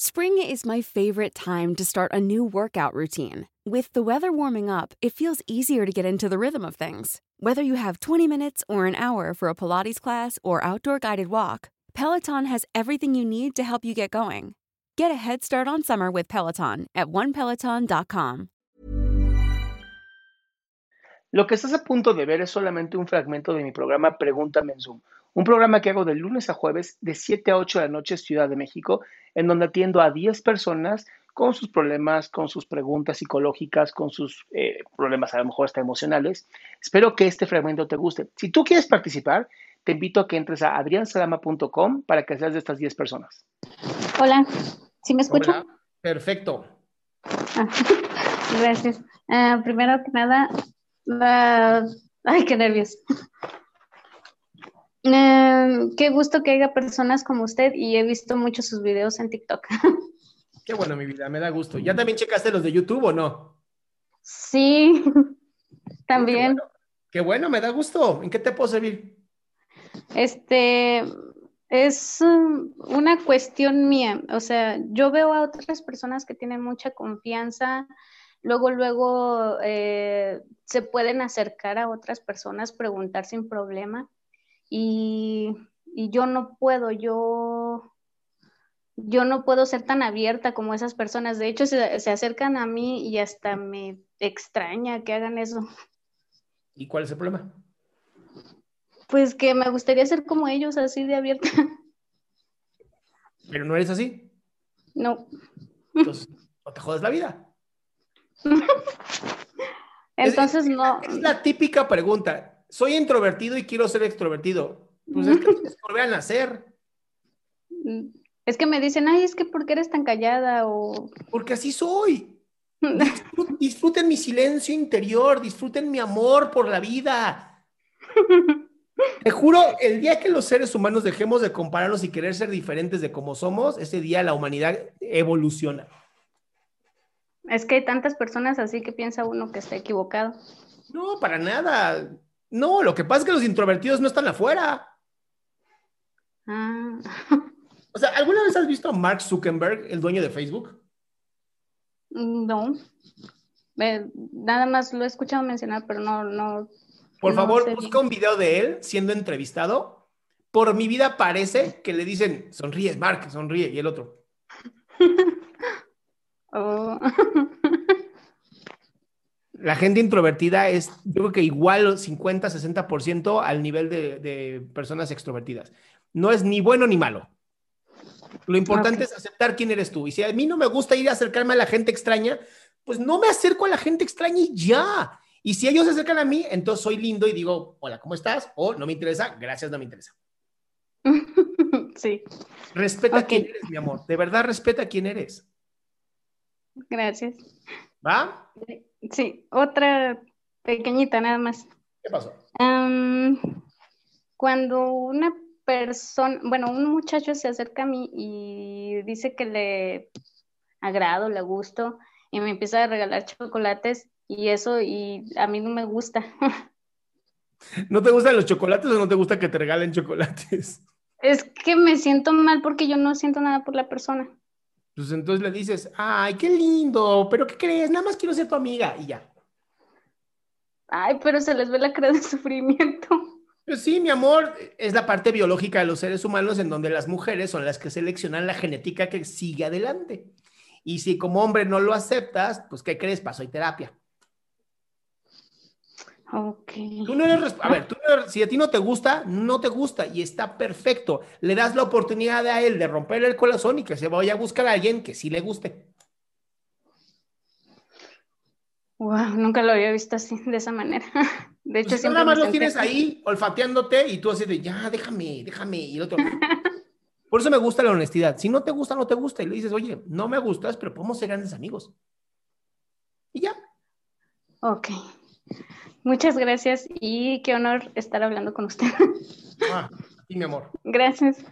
Spring is my favorite time to start a new workout routine. With the weather warming up, it feels easier to get into the rhythm of things. Whether you have 20 minutes or an hour for a Pilates class or outdoor guided walk, Peloton has everything you need to help you get going. Get a head start on summer with Peloton at onepeloton.com. Lo que estás a punto de ver es solamente un fragmento de mi programa Pregúntame en Zoom, un programa que hago de lunes a jueves de 7 a 8 de la noche Ciudad de México, en donde atiendo a 10 personas con sus problemas, con sus preguntas psicológicas, con sus eh, problemas a lo mejor hasta emocionales. Espero que este fragmento te guste. Si tú quieres participar, te invito a que entres a adriansalama.com para que seas de estas 10 personas. Hola, ¿sí me escucho? Hola. Perfecto. Ah, gracias. Ah, primero que nada, ah, ay, qué nervios. Eh, qué gusto que haya personas como usted y he visto muchos sus videos en TikTok. Qué bueno, mi vida, me da gusto. ¿Ya también checaste los de YouTube o no? Sí, también. Qué bueno, qué bueno, me da gusto. ¿En qué te puedo servir? Este es um, una cuestión mía. O sea, yo veo a otras personas que tienen mucha confianza, luego, luego eh, se pueden acercar a otras personas, preguntar sin problema. Y, y yo no puedo, yo, yo no puedo ser tan abierta como esas personas. De hecho, se, se acercan a mí y hasta me extraña que hagan eso. ¿Y cuál es el problema? Pues que me gustaría ser como ellos, así de abierta. ¿Pero no eres así? No. Entonces, no te jodas la vida. Entonces es, no. Es la típica pregunta. Soy introvertido y quiero ser extrovertido. Pues es que que volver a nacer. Es que me dicen, ay, es que ¿por qué eres tan callada? O... Porque así soy. Disfruten mi silencio interior, disfruten mi amor por la vida. Te juro, el día que los seres humanos dejemos de compararnos y querer ser diferentes de como somos, ese día la humanidad evoluciona. Es que hay tantas personas así que piensa uno que está equivocado. No, para nada. No, lo que pasa es que los introvertidos no están afuera. Ah. O sea, ¿alguna vez has visto a Mark Zuckerberg, el dueño de Facebook? No. Eh, nada más lo he escuchado mencionar, pero no, no. Por no favor, sé busca un video de él siendo entrevistado. Por mi vida parece que le dicen, sonríe, Mark, sonríe, y el otro. Oh. La gente introvertida es, yo creo que igual 50, 60% al nivel de, de, personas extrovertidas. No es ni bueno ni malo. Lo importante okay. es aceptar quién eres tú. Y si a mí no me gusta ir a acercarme a la gente extraña, pues no me acerco a la gente extraña y ya. Y si ellos se acercan a mí, entonces soy lindo y digo, hola, ¿cómo estás? O no me interesa, gracias, no me interesa. Sí. Respeta okay. quién eres, mi amor. De verdad, respeta quién eres. Gracias. ¿Va? Sí, otra pequeñita nada más. ¿Qué pasó? Um, cuando una persona, bueno, un muchacho se acerca a mí y dice que le agrado, le gusto, y me empieza a regalar chocolates y eso, y a mí no me gusta. ¿No te gustan los chocolates o no te gusta que te regalen chocolates? Es que me siento mal porque yo no siento nada por la persona. Pues entonces le dices, ay, qué lindo, pero ¿qué crees? Nada más quiero ser tu amiga y ya. Ay, pero se les ve la cara de sufrimiento. Pues sí, mi amor, es la parte biológica de los seres humanos en donde las mujeres son las que seleccionan la genética que sigue adelante. Y si como hombre no lo aceptas, pues ¿qué crees? Paso y terapia. Ok. Tú no eres, a ver, tú si a ti no te gusta, no te gusta y está perfecto. Le das la oportunidad a él de romper el corazón y que se vaya a buscar a alguien que sí le guste. Wow, nunca lo había visto así, de esa manera. De hecho, pues nada más lo tienes ahí olfateándote y tú así de, ya, déjame, déjame. Y el otro, por eso me gusta la honestidad. Si no te gusta, no te gusta. Y le dices, oye, no me gustas, pero podemos ser grandes amigos. Y ya. Ok. Muchas gracias y qué honor estar hablando con usted. Ah, y mi amor. Gracias.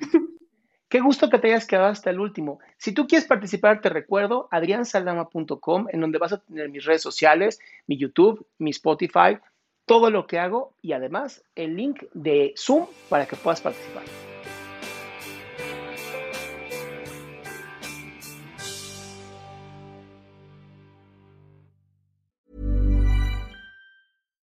Qué gusto que te hayas quedado hasta el último. Si tú quieres participar, te recuerdo adriansaldama.com, en donde vas a tener mis redes sociales, mi YouTube, mi Spotify, todo lo que hago y además el link de Zoom para que puedas participar.